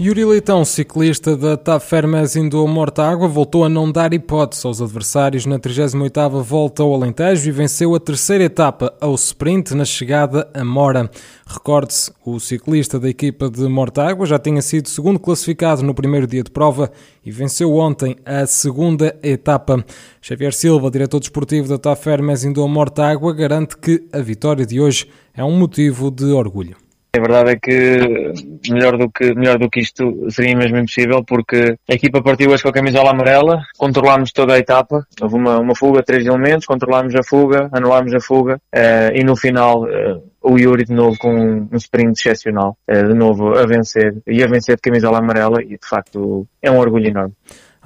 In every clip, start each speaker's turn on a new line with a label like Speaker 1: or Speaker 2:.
Speaker 1: Yuri Leitão, ciclista da TAP Fermes indo a Mortágua, voltou a não dar hipótese aos adversários na 38ª volta ao Alentejo e venceu a terceira etapa ao sprint na chegada a Mora. Recorde-se, o ciclista da equipa de Mortágua já tinha sido segundo classificado no primeiro dia de prova e venceu ontem a segunda etapa. Xavier Silva, diretor desportivo da TAP Fermes indo a Mortágua, garante que a vitória de hoje é um motivo de orgulho.
Speaker 2: A verdade é que melhor do que, melhor do que isto seria mesmo impossível porque a equipa partiu hoje com a camisola amarela, controlámos toda a etapa, houve uma, uma fuga, três elementos, controlámos a fuga, anulámos a fuga uh, e no final uh, o Yuri de novo com um sprint excepcional, uh, de novo a vencer e a vencer de camisola amarela e de facto é um orgulho enorme.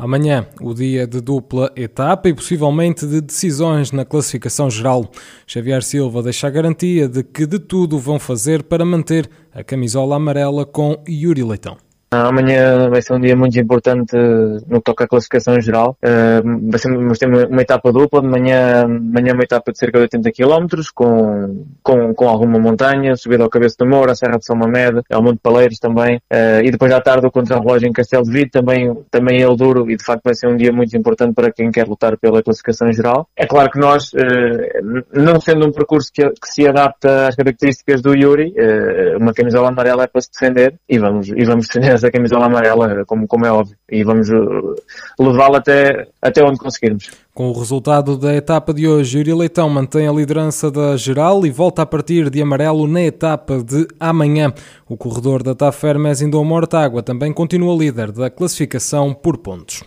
Speaker 1: Amanhã, o dia de dupla etapa e possivelmente de decisões na classificação geral. Xavier Silva deixa a garantia de que de tudo vão fazer para manter a camisola amarela com Yuri Leitão.
Speaker 2: Amanhã vai ser um dia muito importante no que toca à classificação geral. Uh, vai ser, vamos ter uma, etapa dupla, de manhã, manhã uma etapa de cerca de 80 km, com, com, com alguma montanha, subida ao Cabeça do Moura, a Serra de São Mamed, ao Monte Paleiros também, uh, e depois à tarde o contra-relógio em Castelo de Vide, também, também ele duro, e de facto vai ser um dia muito importante para quem quer lutar pela classificação geral. É claro que nós, uh, não sendo um percurso que, que, se adapta às características do Yuri, uma camisola amarela é para se defender, e vamos, e vamos defender a camisola amarela, como, como é óbvio, e vamos uh, levá-la até, até onde conseguirmos.
Speaker 1: Com o resultado da etapa de hoje, Yuri Leitão mantém a liderança da geral e volta a partir de amarelo na etapa de amanhã. O corredor da Tafermes Indom Mortágua também continua líder da classificação por pontos.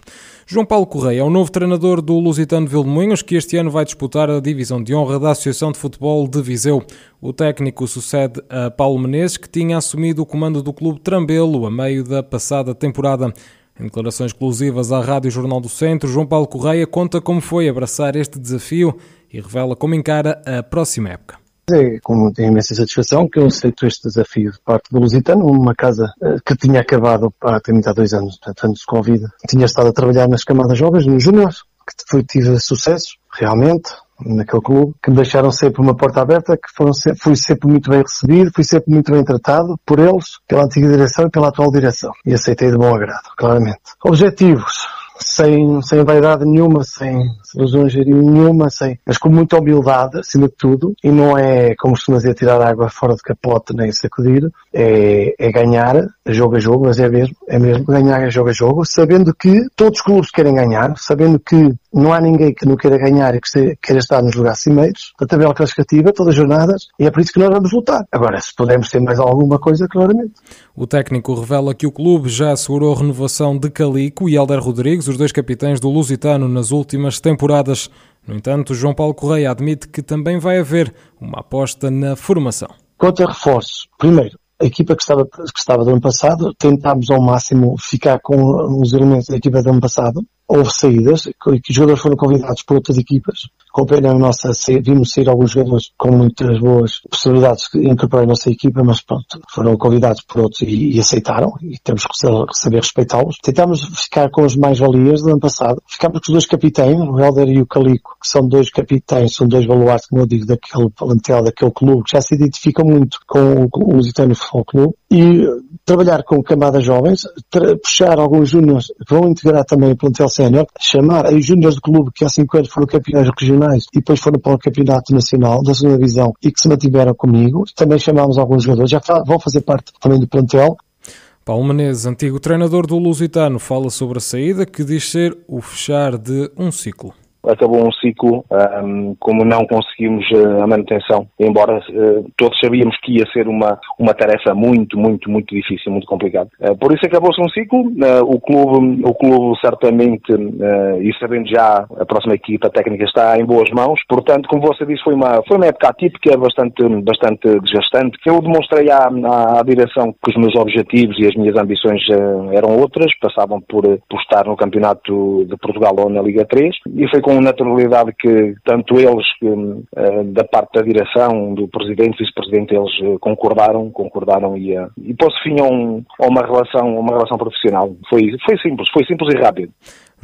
Speaker 1: João Paulo Correia é o novo treinador do Lusitano Vilmoinhos, que este ano vai disputar a divisão de honra da Associação de Futebol de Viseu. O técnico sucede a Paulo Menezes, que tinha assumido o comando do clube Trambelo a meio da passada temporada. Em declarações exclusivas à Rádio Jornal do Centro, João Paulo Correia conta como foi abraçar este desafio e revela como encara a próxima época.
Speaker 3: É com imensa satisfação que eu aceito este desafio de parte do Lusitano, uma casa eh, que tinha acabado há, há dois anos, portanto, antes de Covid. Tinha estado a trabalhar nas camadas jovens, nos júniores, que foi, tive sucesso, realmente, naquele clube, que me deixaram sempre uma porta aberta, que foram sempre, fui sempre muito bem recebido, fui sempre muito bem tratado por eles, pela antiga direção e pela atual direção. E aceitei de bom agrado, claramente. Objetivos sem, sem vaidade nenhuma, sem lisonjeria nenhuma, sem, mas com muita humildade, acima de tudo, e não é, como costuma dizer, tirar água fora de capote nem sacudir, é, é ganhar jogo a jogo, mas é mesmo, é mesmo ganhar jogo a jogo, sabendo que todos os clubes querem ganhar, sabendo que não há ninguém que não queira ganhar e que queira estar nos lugares cimeiros, da tabela classificativa, todas as jornadas, e é por isso que nós vamos lutar. Agora, se pudermos ter mais alguma coisa, claramente.
Speaker 1: O técnico revela que o clube já assegurou a renovação de Calico e Helder Rodrigues, os dois capitães do Lusitano, nas últimas temporadas. No entanto, João Paulo Correia admite que também vai haver uma aposta na formação.
Speaker 3: Quanto a reforços, primeiro, a equipa que estava, que estava do ano passado, tentámos ao máximo ficar com os elementos da equipa do ano passado. Houve saídas, que jogadores foram convidados por outras equipas. Com pena nossa, vimos sair alguns jogadores com muitas boas possibilidades de incorporar a nossa equipa, mas pronto, foram convidados por outros e, e aceitaram, e temos que saber respeitá-los. Tentámos ficar com os mais-valias do ano passado. Ficámos com os dois capitães, o Helder e o Calico, que são dois capitães, são dois baluartes, como eu digo, daquele plantel, daquele clube, que já se identificam muito com o, o Lusitano Futebol Clube. E trabalhar com camadas jovens, puxar alguns júniores que vão integrar também o plantel sénior, chamar os júniores do clube que há cinco anos foram campeões regionais e depois foram para o campeonato nacional da segunda divisão e que se mantiveram comigo. Também chamámos alguns jogadores, já vão fazer parte também do plantel.
Speaker 1: Paulo Menezes, antigo treinador do Lusitano, fala sobre a saída que diz ser o fechar de um ciclo
Speaker 4: acabou um ciclo, um, como não conseguimos uh, a manutenção, embora uh, todos sabíamos que ia ser uma, uma tarefa muito, muito, muito difícil, muito complicada. Uh, por isso acabou-se um ciclo, o clube, o clube certamente, e sabendo já a próxima equipa técnica está em boas mãos, portanto, como você disse, foi uma, foi uma época atípica, bastante, bastante desgastante, eu demonstrei à, à, à direção que os meus objetivos e as minhas ambições eram outras, passavam por, por estar no Campeonato de Portugal ou na Liga 3, e foi com com naturalidade que tanto eles que, uh, da parte da direção, do presidente vice-presidente, eles uh, concordaram, concordaram e, uh, e pôs fim a, um, a, uma relação, uma relação profissional. Foi, foi simples, foi simples e rápido.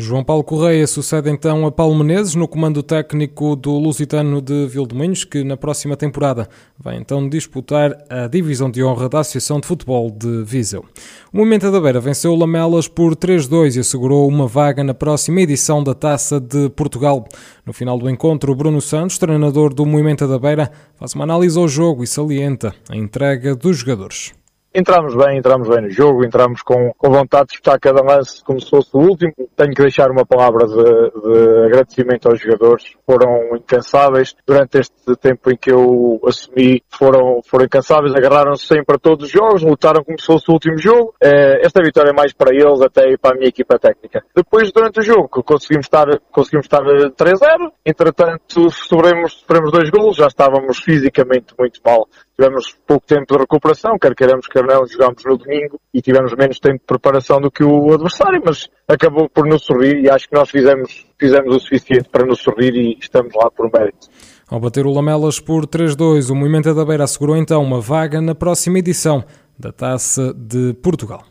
Speaker 1: João Paulo Correia sucede então a Paulo Menezes no comando técnico do Lusitano de Vildomingos, que na próxima temporada vai então disputar a divisão de honra da Associação de Futebol de Viseu. O Movimento da Beira venceu Lamelas por 3-2 e assegurou uma vaga na próxima edição da Taça de Portugal. No final do encontro, Bruno Santos, treinador do Movimento da Beira, faz uma análise ao jogo e salienta a entrega dos jogadores
Speaker 5: entramos bem, entramos bem no jogo, entramos com, com vontade de disputar cada lance como se fosse o último. Tenho que deixar uma palavra de, de agradecimento aos jogadores. Foram incansáveis durante este tempo em que eu assumi. Foram, foram incansáveis, agarraram-se sempre para todos os jogos, lutaram como se fosse o último jogo. Eh, esta vitória é mais para eles até para a minha equipa técnica. Depois, durante o jogo, conseguimos estar, conseguimos estar 3-0. Entretanto, sofremos, sofremos dois golos, já estávamos fisicamente muito mal tivemos pouco tempo de recuperação, quer queiramos, quer não, jogámos no domingo e tivemos menos tempo de preparação do que o adversário, mas acabou por nos sorrir e acho que nós fizemos, fizemos o suficiente para nos sorrir e estamos lá por mérito.
Speaker 1: Ao bater o Lamelas por 3-2, o Movimento da Beira assegurou então uma vaga na próxima edição da Taça de Portugal.